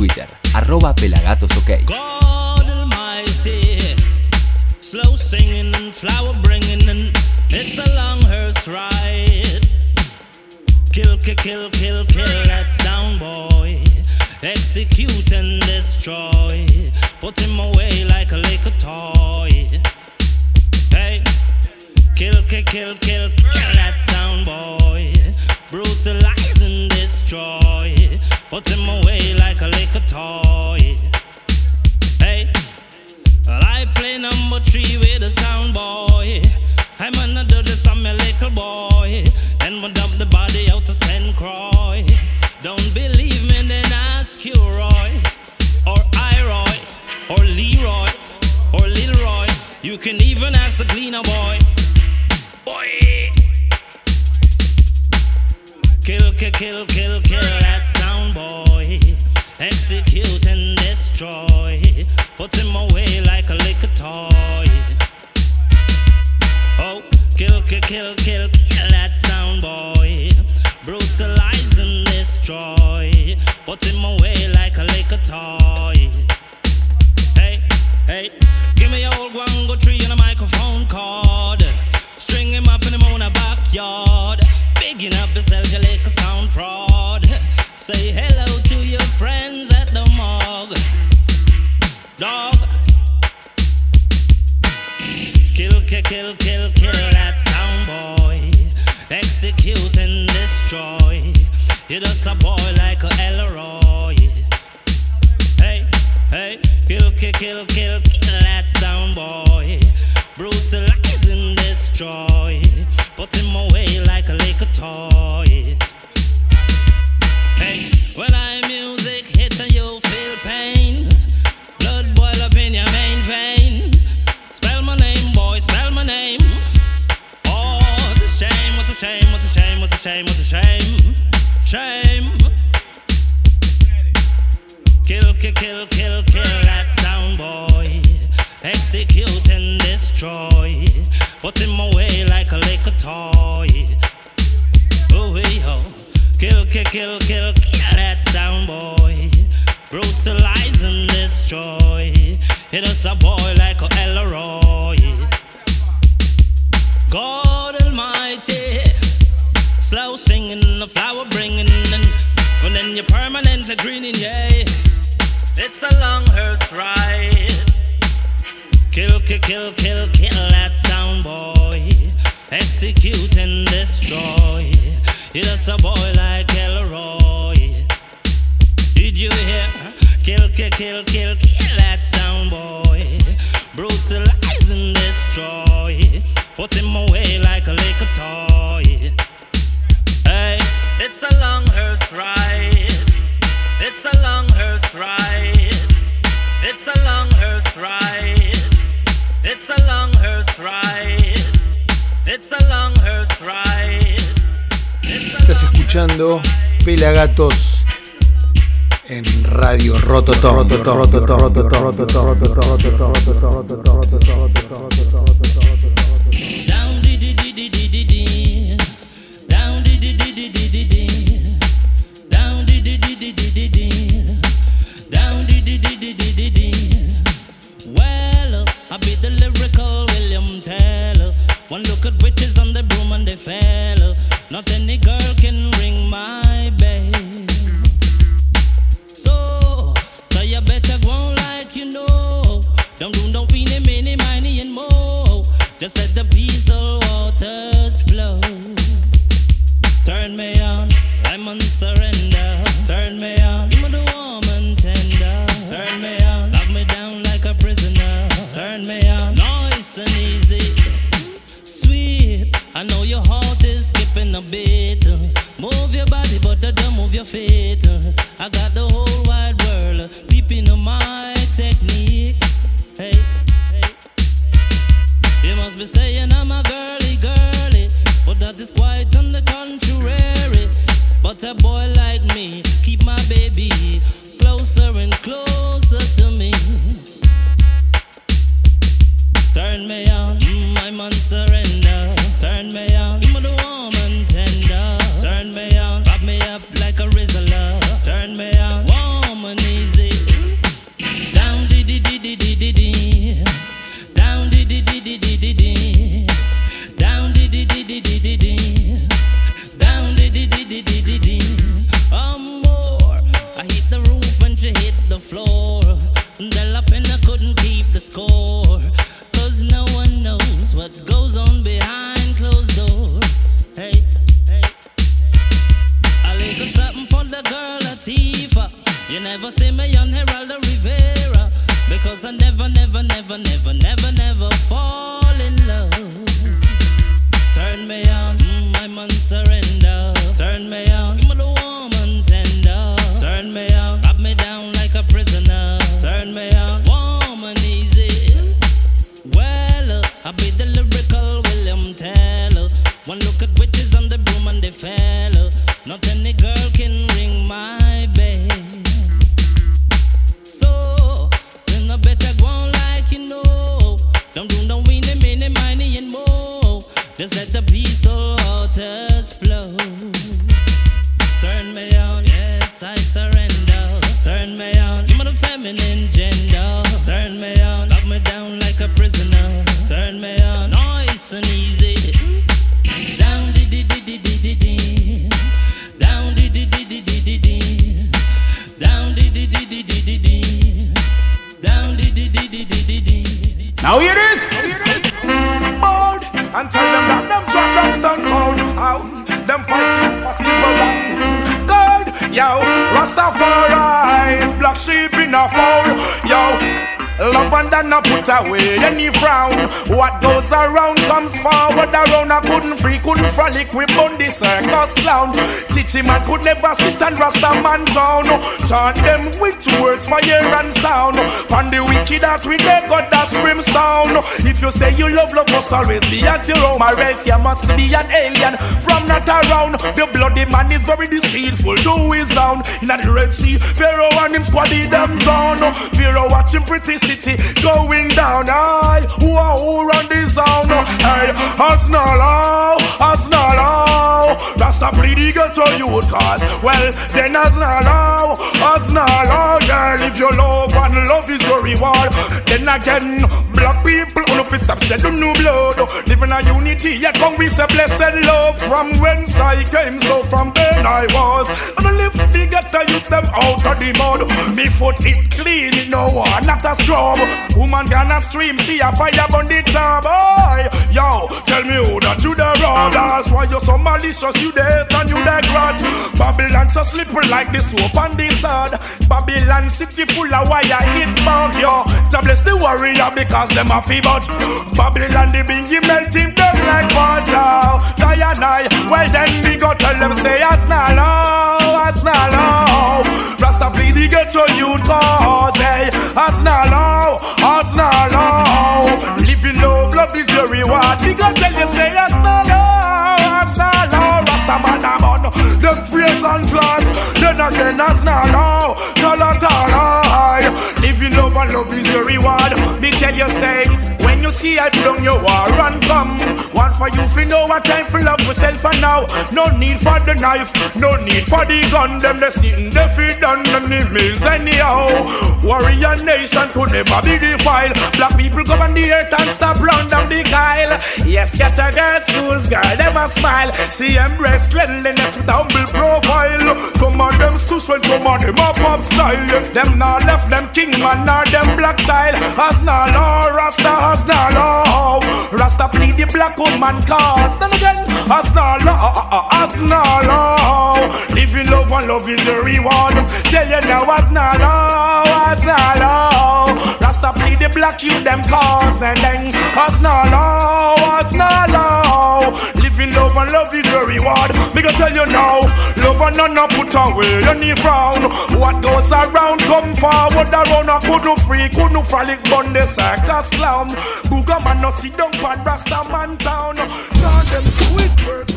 Twitter, arroba pelagatosok. Slow singing and flower bringing, and it's a long hearse ride. Kill, kill, kill, kill, kill that sound boy. Execute and destroy. Put him away like a liquor toy. Hey, kill, kill, kill, kill, kill that sound boy. Brutalize and destroy. Put him away like a liquor toy. Hey, well, I play number three with a sound boy. I'm another the some little boy. Then we dump the body out to St. Croix. Don't believe me, then ask you Roy, or Iroy, or Leroy, or Lil Roy. You can even ask the cleaner. Boy. Kill, kill, kill, kill, that sound boy. Execute and destroy. Put him away like a liquor toy. Oh, kill, kill, kill, kill, kill that sound boy. Brutalize and destroy. Put him away like a liquor toy. Hey, hey, give me your old guango tree and a microphone cord. String him up in him on a backyard. Digging up yourself, you like a sound fraud. Say hello to your friends at the morgue. Dog. Kill, kill, kill, kill, kill that sound boy. Execute and destroy. You're just a boy like a Elroy. Hey, hey, kill, kill, kill, kill, kill that sound boy. Brutalize and destroy. Put him away like a little toy. One look at witches on the broom and they fell. Not any girl can ring my bell. So, so you better go like you know. Don't do no weenie, mini, miny, and more. Just let always be at your home. Or else you must be an alien from not around. The bloody man is very deceitful to his sound. In the Red Sea, Pharaoh and him squaddy them down. Pharaoh watching pretty city going down. Aye, who are who run this sound? Hey, Hasnalo, oh, Hasnalo. Oh. Rasta bleed the ghetto youth cause. Well, then Hasnalo, oh, Hasnalo. Girl, if you love and love is your reward. Then again, black people, who no stop shedding new blood. Living a unity, yet come we say blessed love. From whence I came, so from then I was. And I lift the ghetto youth them out of the mud. Me foot it clean, it no one, not a club. Woman gonna stream, see a fire on the top. Boy, yo, tell me who that you the. That's why you're so malicious, you the and you the grudge. Babylon so slippery like the soap on the sod. Babylon city full of wire hit bug, yo. To bless the warrior because them a fever. Babylon the bingy melting them like water. Diana, well then we go tell them say it's not low, it's not low. Rasta please the ghetto youth cause, hey, it's not low hearts not low. Living low, blood is your reward. We gon' tell you, say, hearts not low, hearts not low. Rasta man, them phrase and class. Then again, hearts not low, tala tala. Living love and love is your reward. Me tell you, say, you see I down your war and come. One for you, fi know what time for love yourself and now. No need for the knife, no need for the gun. Them they sitting, they them the mills anyhow. Warrior nation could never be defiled. Black people come on the earth and stop run down the Kyle. Yes, get a girl schools, girl, never smile. See embrace cleanliness with humble profile. Some of them stush when some of them up pop style. Them not left them king man nor them black child. As now law, Rasta as now law. Rasta plead the black woman cause. Then again, as now law, as now law. Living love and love is a reward. Tell you now, as now law, as now law. Rasta plead the black you them cause. Then then, as now law, as now law. Living love and love is a reward. Me gonna tell you now, love and none put away any frown. What goes around come forward around. I couldn't free, couldn't frolic, bun the circus clown. Booga man no sit down pan Rasta man town. Turn them with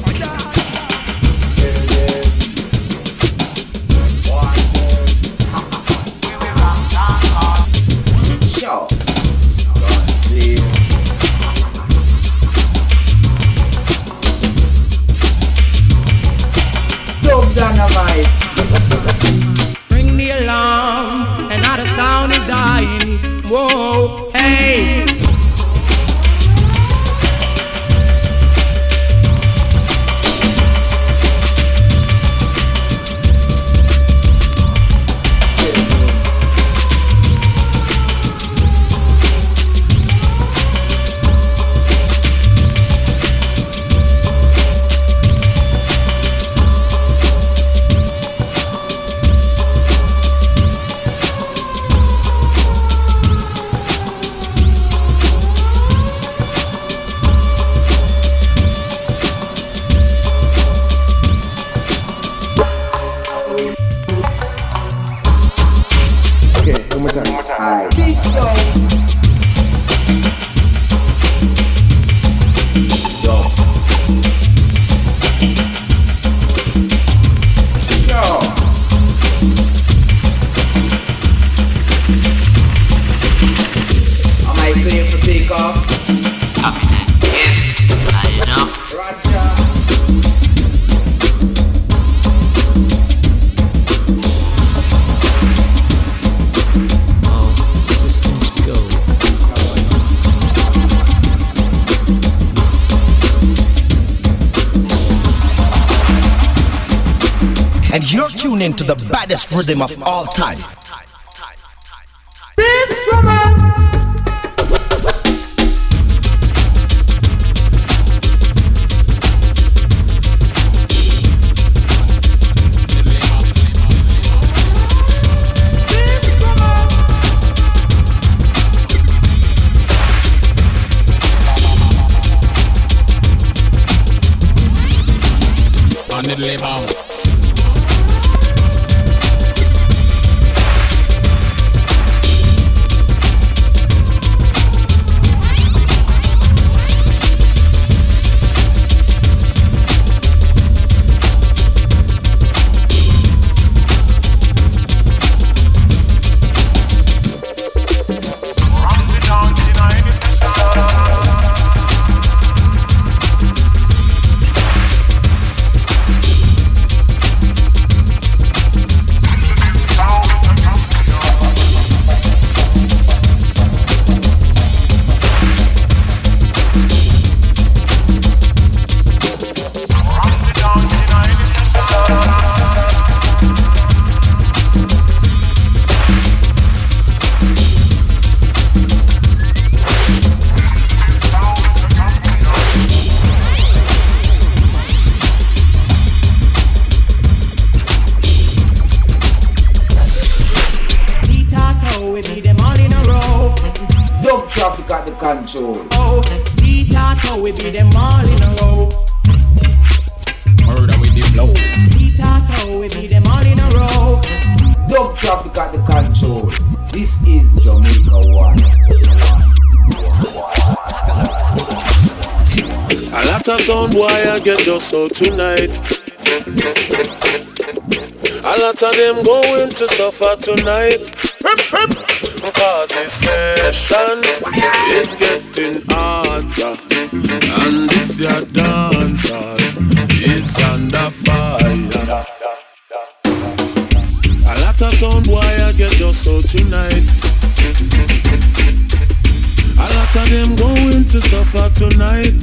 and you're tuned in to the baddest rhythm of all time. This woman. live A lot of sound boy I get just so tonight. A lot of them going to suffer tonight. Cause this session is getting harder. And this your dancer is under fire. A lot of sound boy I get just so tonight. Lot of them going to suffer tonight.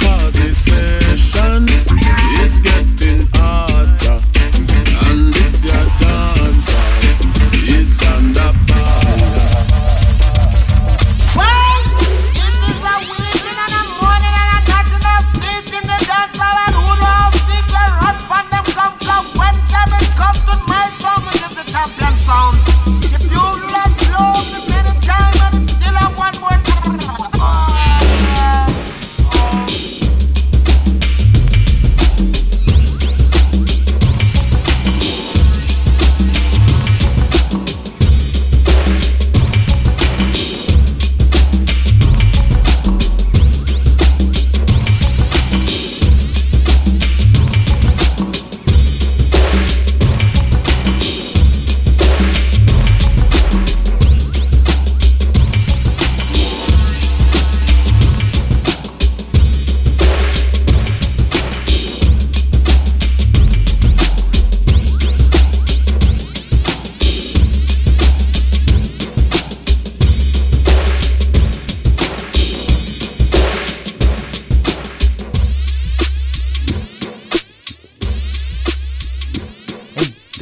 Cause this session is getting harder.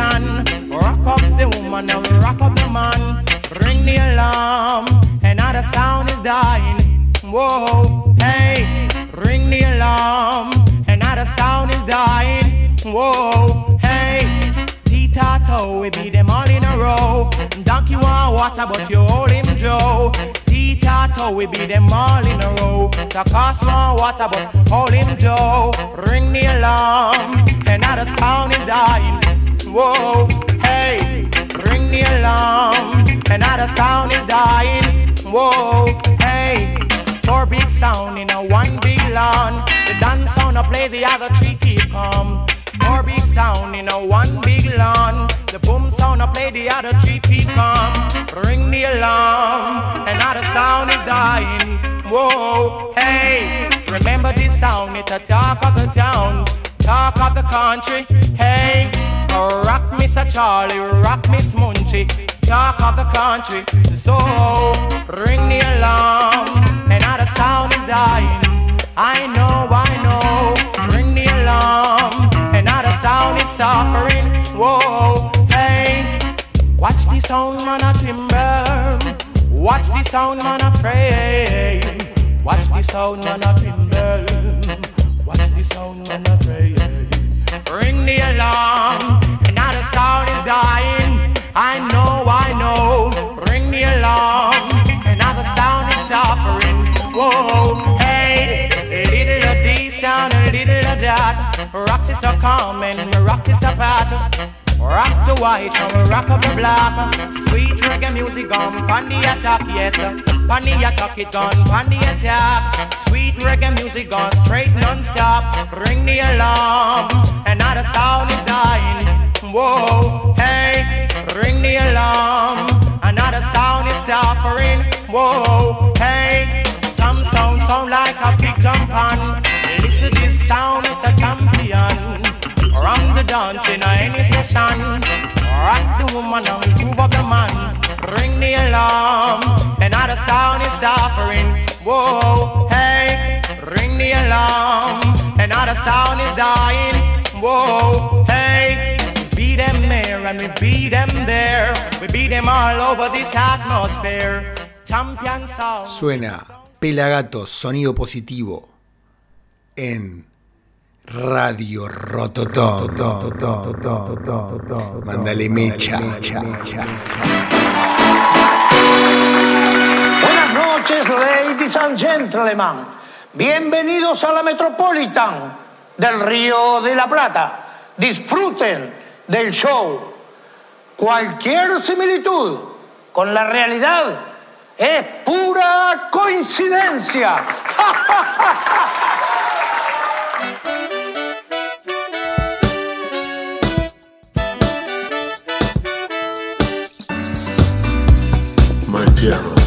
A. Rock up the woman and rock up the man. Ring the alarm. Another sound is dying. Whoa, hey, ring the alarm. Another sound is dying. Whoa, hey, T-Tato, we beat them all in a row. Donkey want water, but you hold him Joe. T-Tato, we beat them all in a row. The cost want water, but hold him Joe. Ring the alarm. Another sound is dying. Whoa, hey, ring the alarm. Another sound is dying. Whoa, hey, four big sound in a one big lawn. The dance sound I play, the other three keep calm. Four big sound in a one big lawn. The boom sound I play, the other three keep calm. Ring the alarm. Another sound is dying. Whoa, hey, remember this sound? It's a talk of the town, talk of the country. Hey, Oh, rock Mr. Charlie, rock Miss Munchie. talk of the country. So ring the alarm, another sound is dying. I know, I know. Ring the alarm, another sound is suffering. Whoa, hey, watch the sound man a timber. Watch the sound man a pray. Watch the sound man a timber. Watch the sound man a pray. Ring the alarm, another sound is dying. I know, I know. Ring the alarm, another sound is suffering. Whoa, Is the rock is the pattern. Rock the white and rock up the black. Sweet reggae music on pan the attack, yes. Pan the attack it on pan the attack. Sweet reggae music on straight non-stop. Ring the alarm, another sound is dying. Whoa, hey, ring the alarm, another sound is suffering. Whoa, hey, some sound sound like a big jump on. Listen this sound, it's a dance in any session. Rock the woman and move up the man. Ring the alarm. Sound is. Whoa, hey, ring the alarm. Sound is dying. Whoa, hey. Them here and we them there. We beat them all over this atmosphere. Champion sound. Suena Pelagatos, sonido positivo en Radio Rototón. Mándale mecha. Buenas noches, ladies and gentlemen. Bienvenidos a la Metropolitan del Río de la Plata. Disfruten del show. Cualquier similitud con la realidad es pura coincidencia. My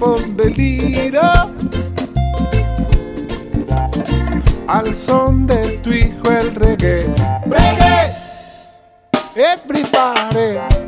galopón de lira al son de tu hijo el reggae. Reggae, everybody.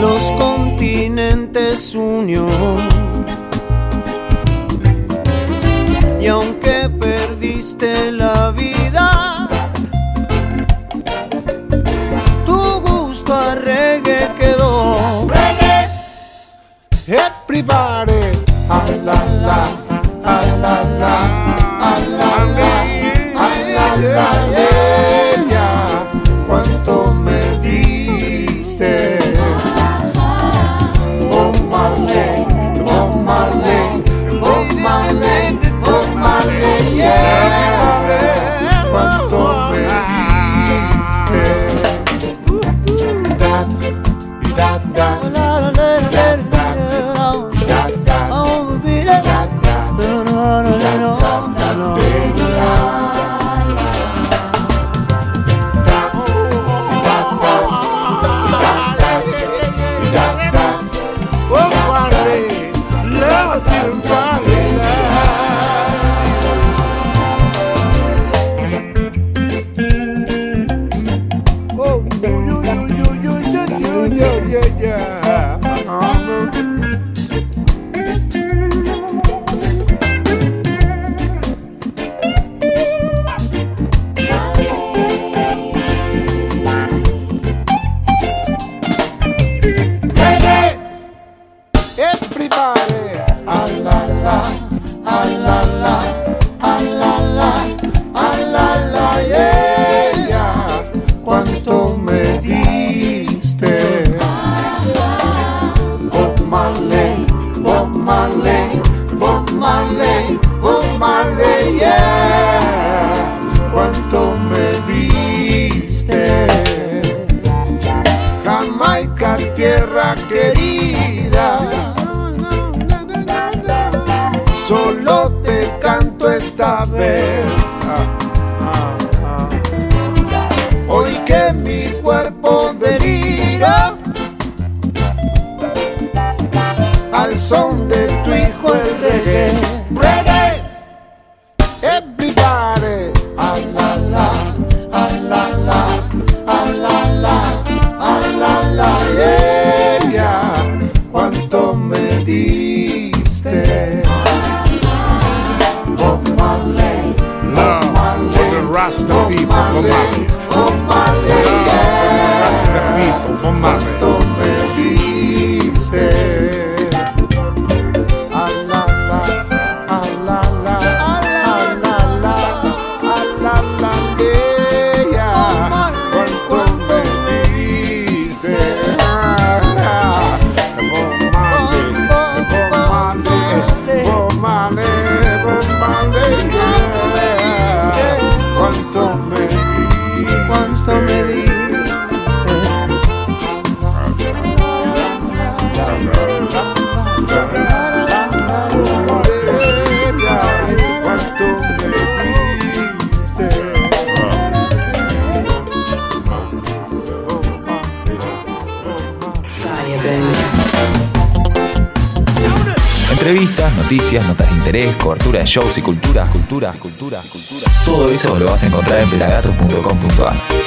Los continentes unión. noticias, notas de interés, cobertura de shows y culturas, culturas, culturas, culturas. Todo eso lo vas a encontrar en pelagatos.com.ar.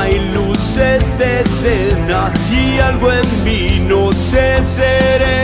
hay luces de escena y algo en mí no se serena.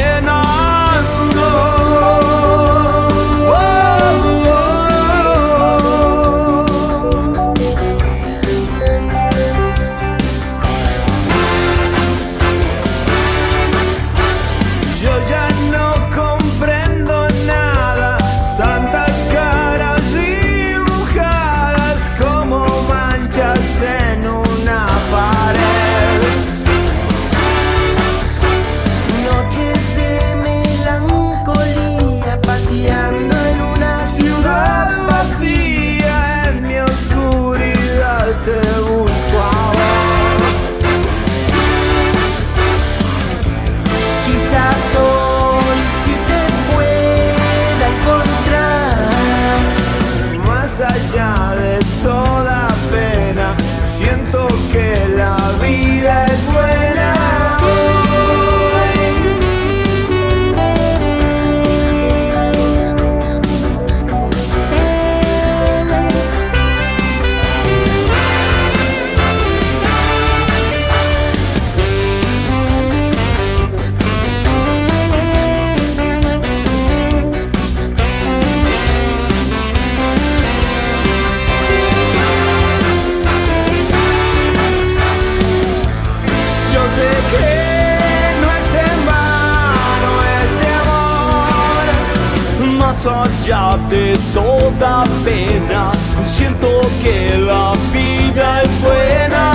Pena, siento que la vida es buena.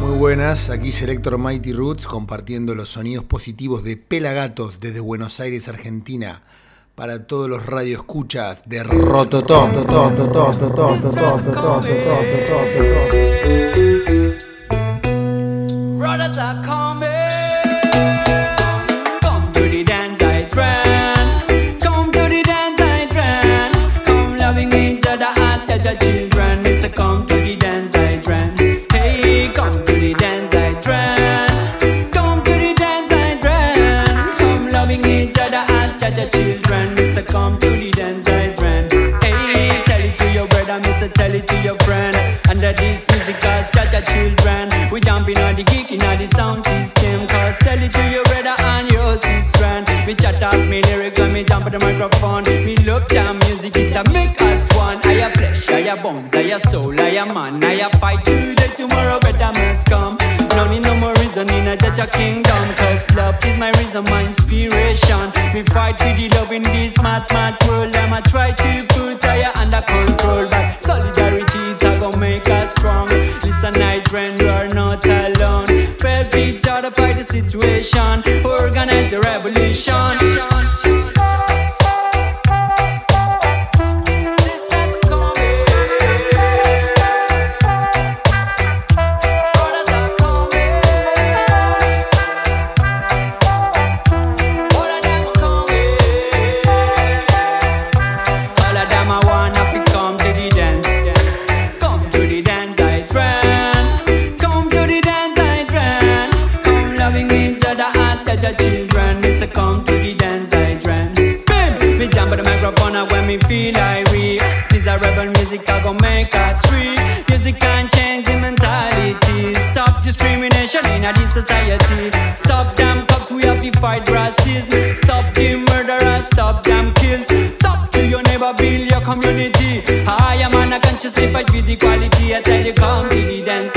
Muy buenas, aquí Selector Mighty Roots compartiendo los sonidos positivos de Pelagatos desde Buenos Aires, Argentina, para todos los radioescuchas de Rototón. Brothers Mister, tell it to your friend. Under this music, cause judge a children. We jumping on the geek in the sound system. Cause tell it to your brother and your sister. We chat up me lyrics when me jump on the microphone. Me love jam music, it a make us one. I a flesh, I a bones, I a soul, I a man. I a fight today, tomorrow better must come. No need no more reason in a judge a kingdom. Cause love is my reason, my inspiration. We fight with the love in this mad, mad world. I'ma try to the. Organize the revolution. A children. It's a come to the dance I trend. Bim! Me jump on the microphone and when me feel irate. This a rebel music that gon' make us free. Music can change the mentality. Stop discrimination in our society. Stop damn cops, we have to fight racism. Stop the murderers, stop damn kills. Talk to your neighbor, build your community. I am on a consciously fight with equality. I tell you, come to the dance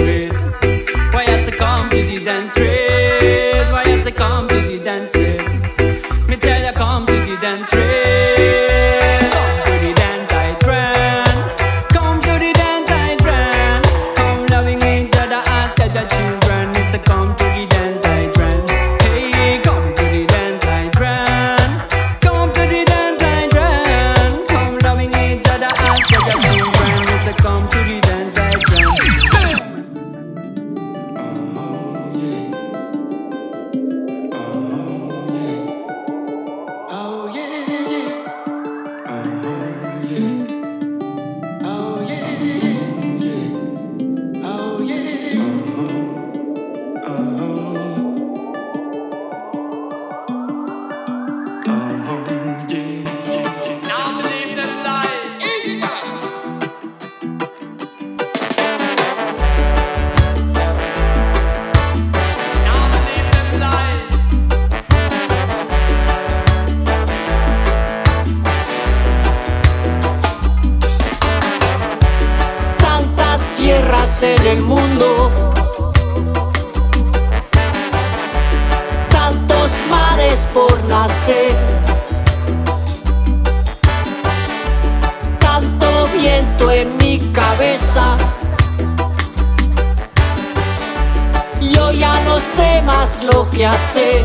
Yo ya no sé más lo que hacer.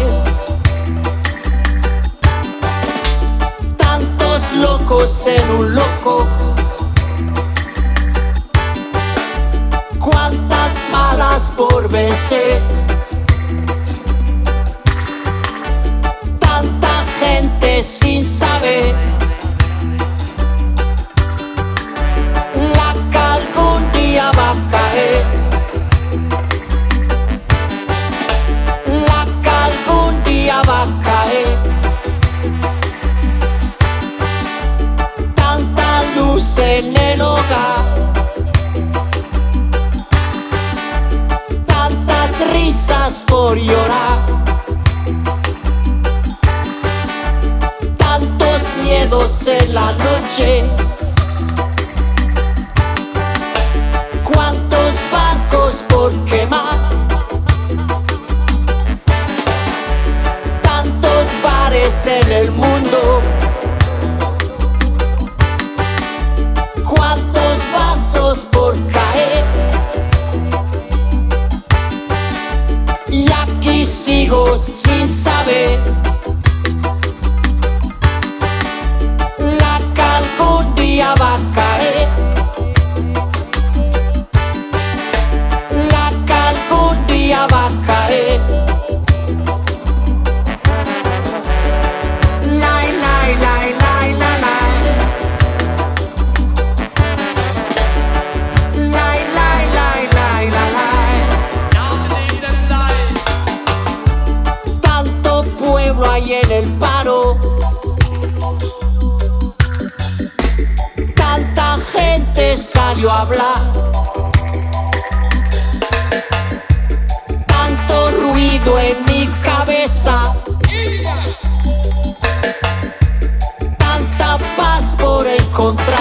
Tantos locos en un loco. Cuántas malas por vencer. Tanta gente sin saber. La que algún día va a caer. Tanta luz en el hogar. Tantas risas por llorar. Tantos miedos en la noche. En el mundo. Cuántos vasos por caer. Y aquí sigo Tanta gente salió a hablar. Tanto ruido en mi cabeza. Tanta paz por encontrar.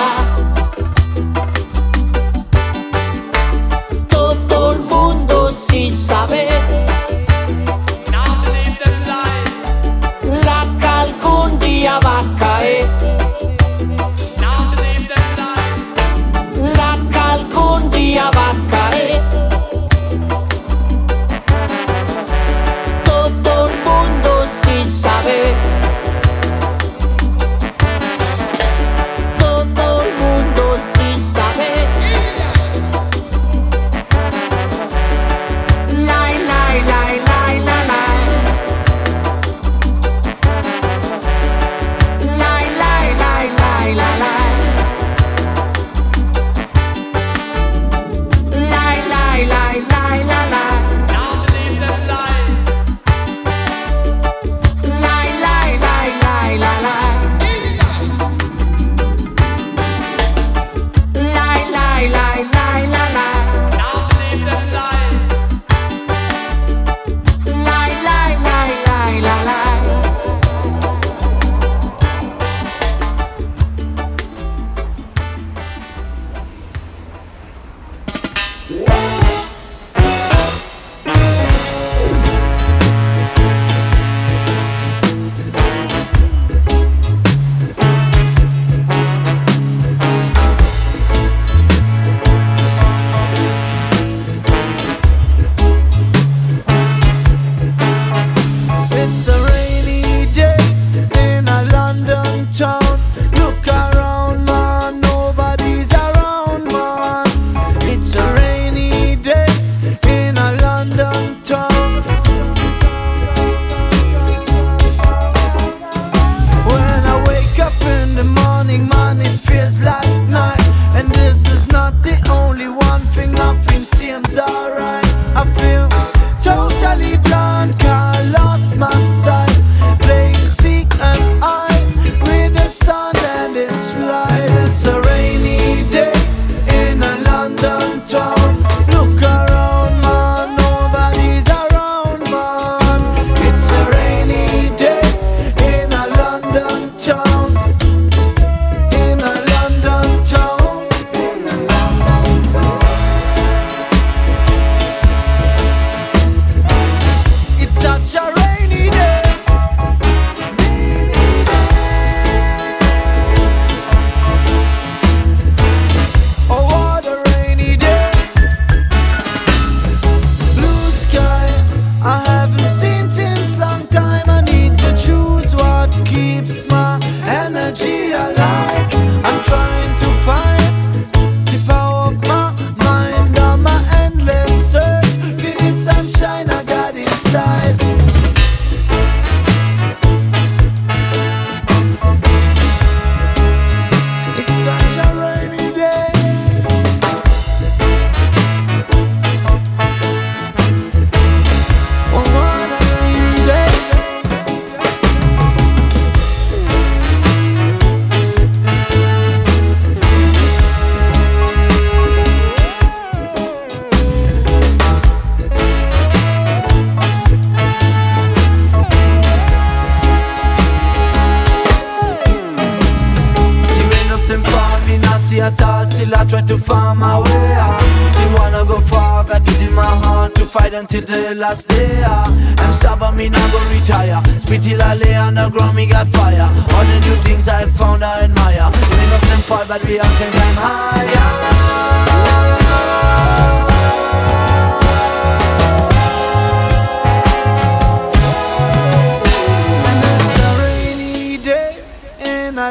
till the last day uh. And stop at me, now go retire Spit till I lay on the ground, me got fire All the new things I found, I admire Many of them fall, but we all can climb higher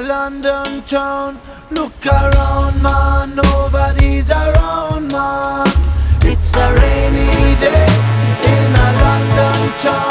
London town. Look around, man, nobody's around, man. It's a rainy day guitar.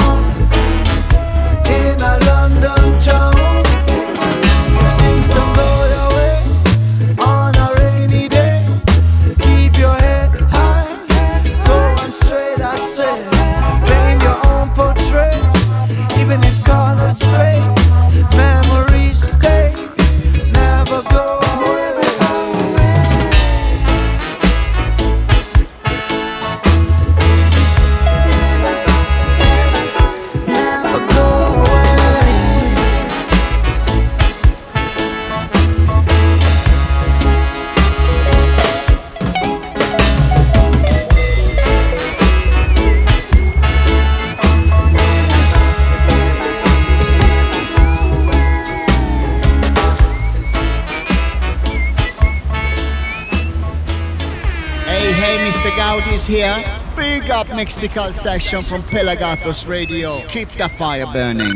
mystical session from Pelagatos Radio. Keep the fire burning.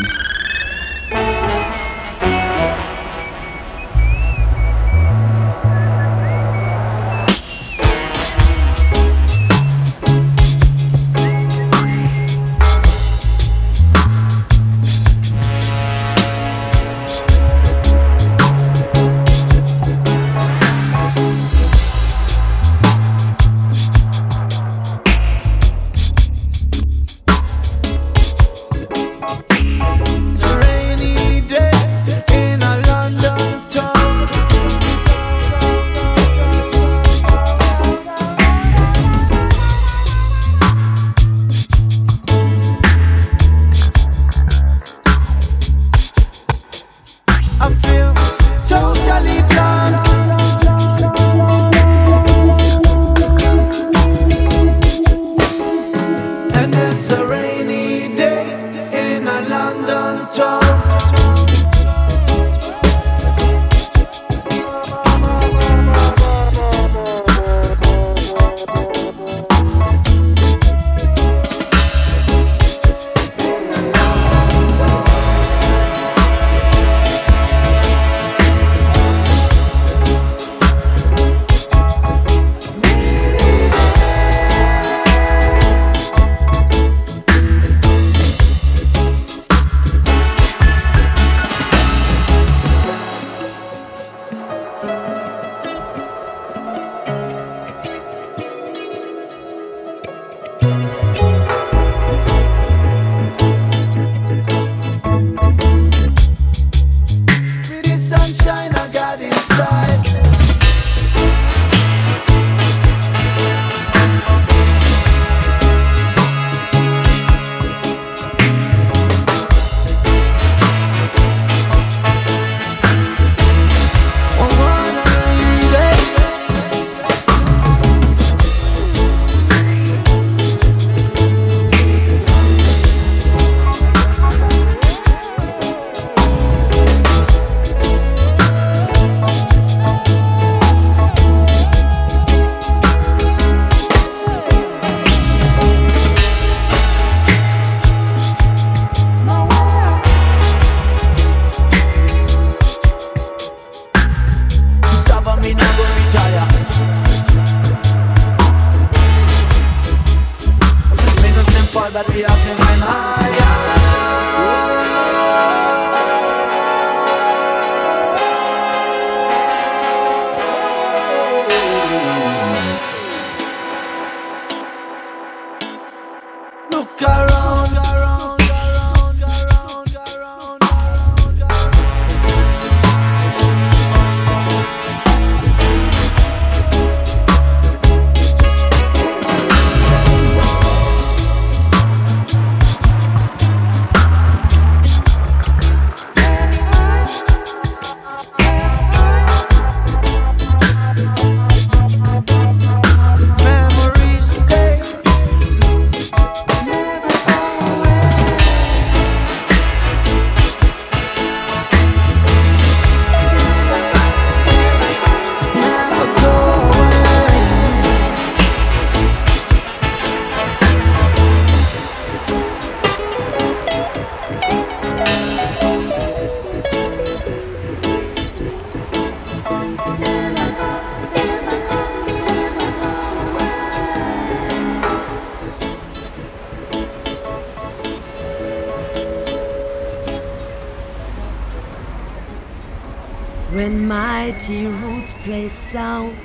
Mighty roots play sound,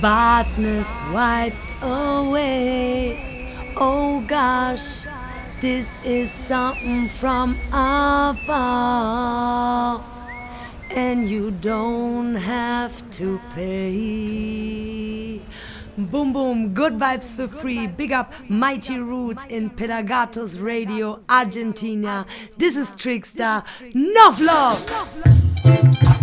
badness wiped away. Oh gosh, this is something from above, and you don't have to pay. Boom boom, good vibes for free. Big up Mighty Roots in Pelagatos Radio, Argentina. This is Trickster. Enough love!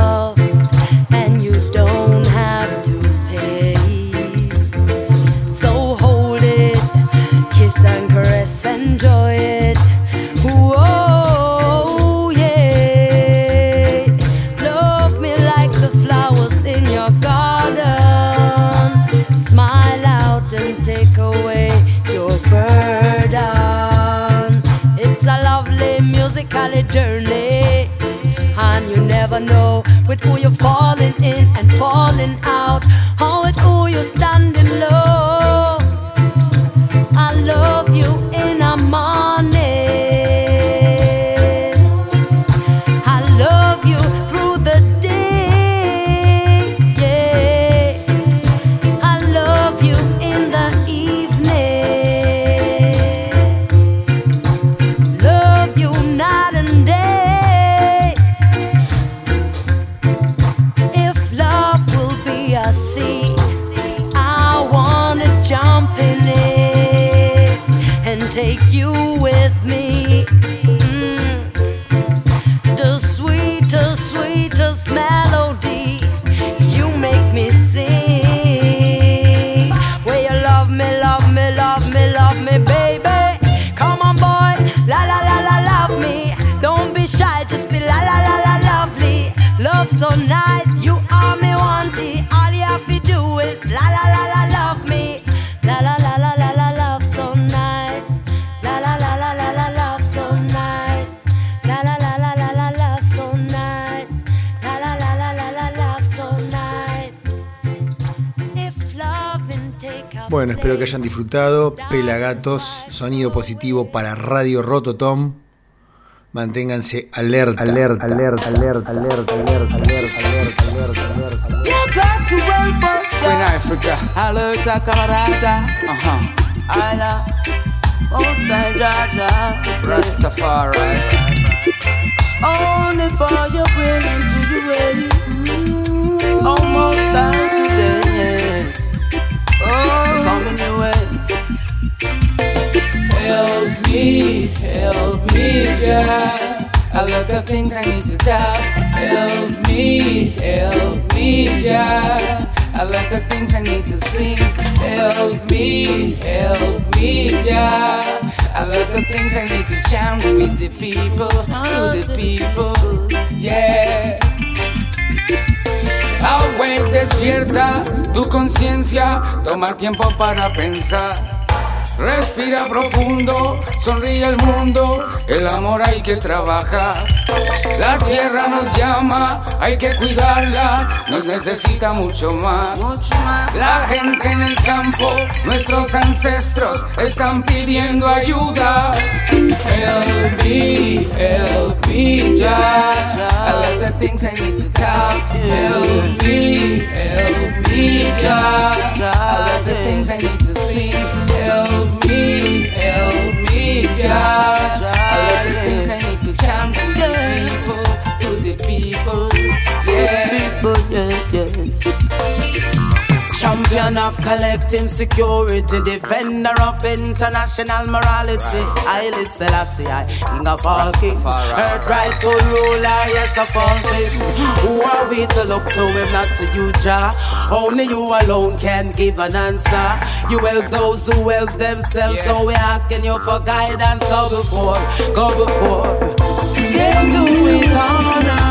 disfrutado. Pelagatos, sonido positivo para Radio Rototom. Manténganse alerta. Alerta, alerta, alerta, alerta, alerta, alerta, alerta, alerta. Queen Africa. Alerta, camarada. Uh-huh. Ala. Hostile Jaja. Rastafari. Only for your willing to you. Eh? Almost today. Oh, coming your way. Help me, help me, Jah. A lot of things I need to tell. Help me, help me, Jah. A lot of things I need to sing. Help me, help me, Jah. A lot of things I need to chant with the people, to the people, yeah. Awake, despierta tu conciencia, toma tiempo para pensar. Respira profundo, sonríe el mundo, el amor hay que trabajar. La tierra nos llama, hay que cuidarla, nos necesita mucho más. La gente en el campo, nuestros ancestros están pidiendo ayuda. LB, LB, ya. I left the things I need to tell. LB, LB, ya. I left the things I need to see. LB, LB, ya. I left the things I need to chant. People, yes, yes. Champion of collective security, defender of international morality. Haile Selassie, I, King of all kings, earth rightful ruler, yes of all things. Who are we to look to if not to you, Jah? Only you alone can give an answer. You help those who help themselves, so we're asking you for guidance. Go before, go before. Can't do it on our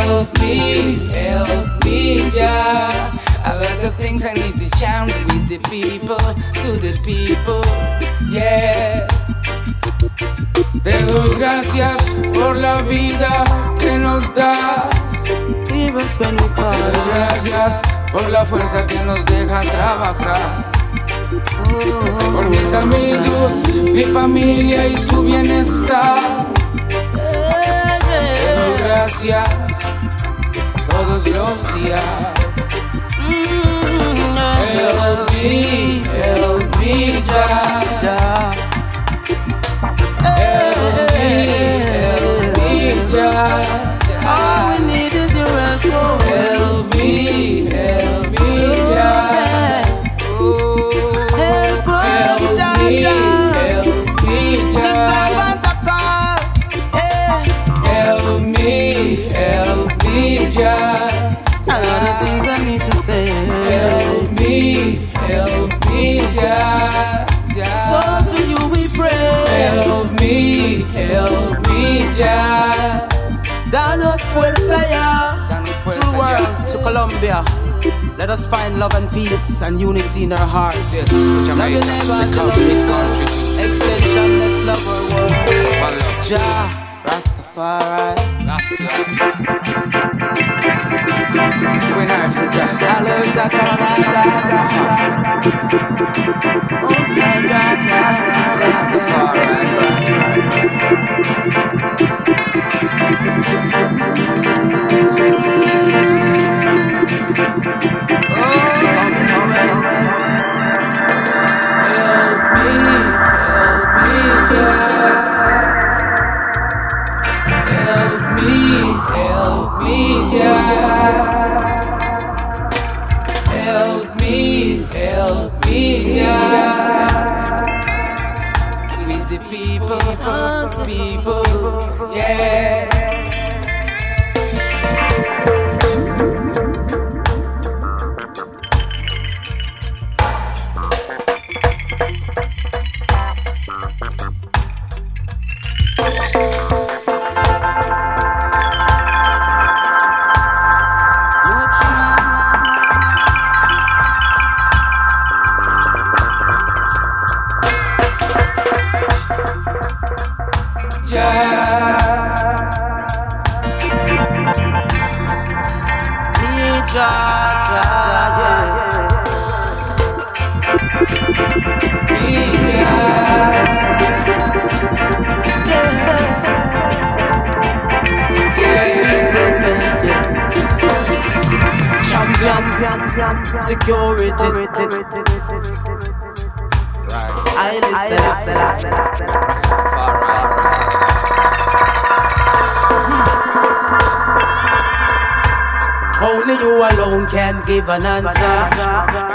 Help me, help me, Jah. A lot of things I need to chant with the people, to the people, yeah. Te doy gracias por la vida que nos das. Te doy gracias por la fuerza que nos deja trabajar. Por mis amigos, mi familia y su bienestar. Te doy gracias todos los días. Mm-hmm. Help me, help me, Jah. Jah. Help me, help me, Jah. All we need is your help. Help me, help me, Jah. World, to Colombia. Let us find love and peace and unity in our hearts. love your neighbors, love yourself. Extension, let's love our world. Jah, Rastafari. Queen Africa. Alerta camarada. Most Give an answer.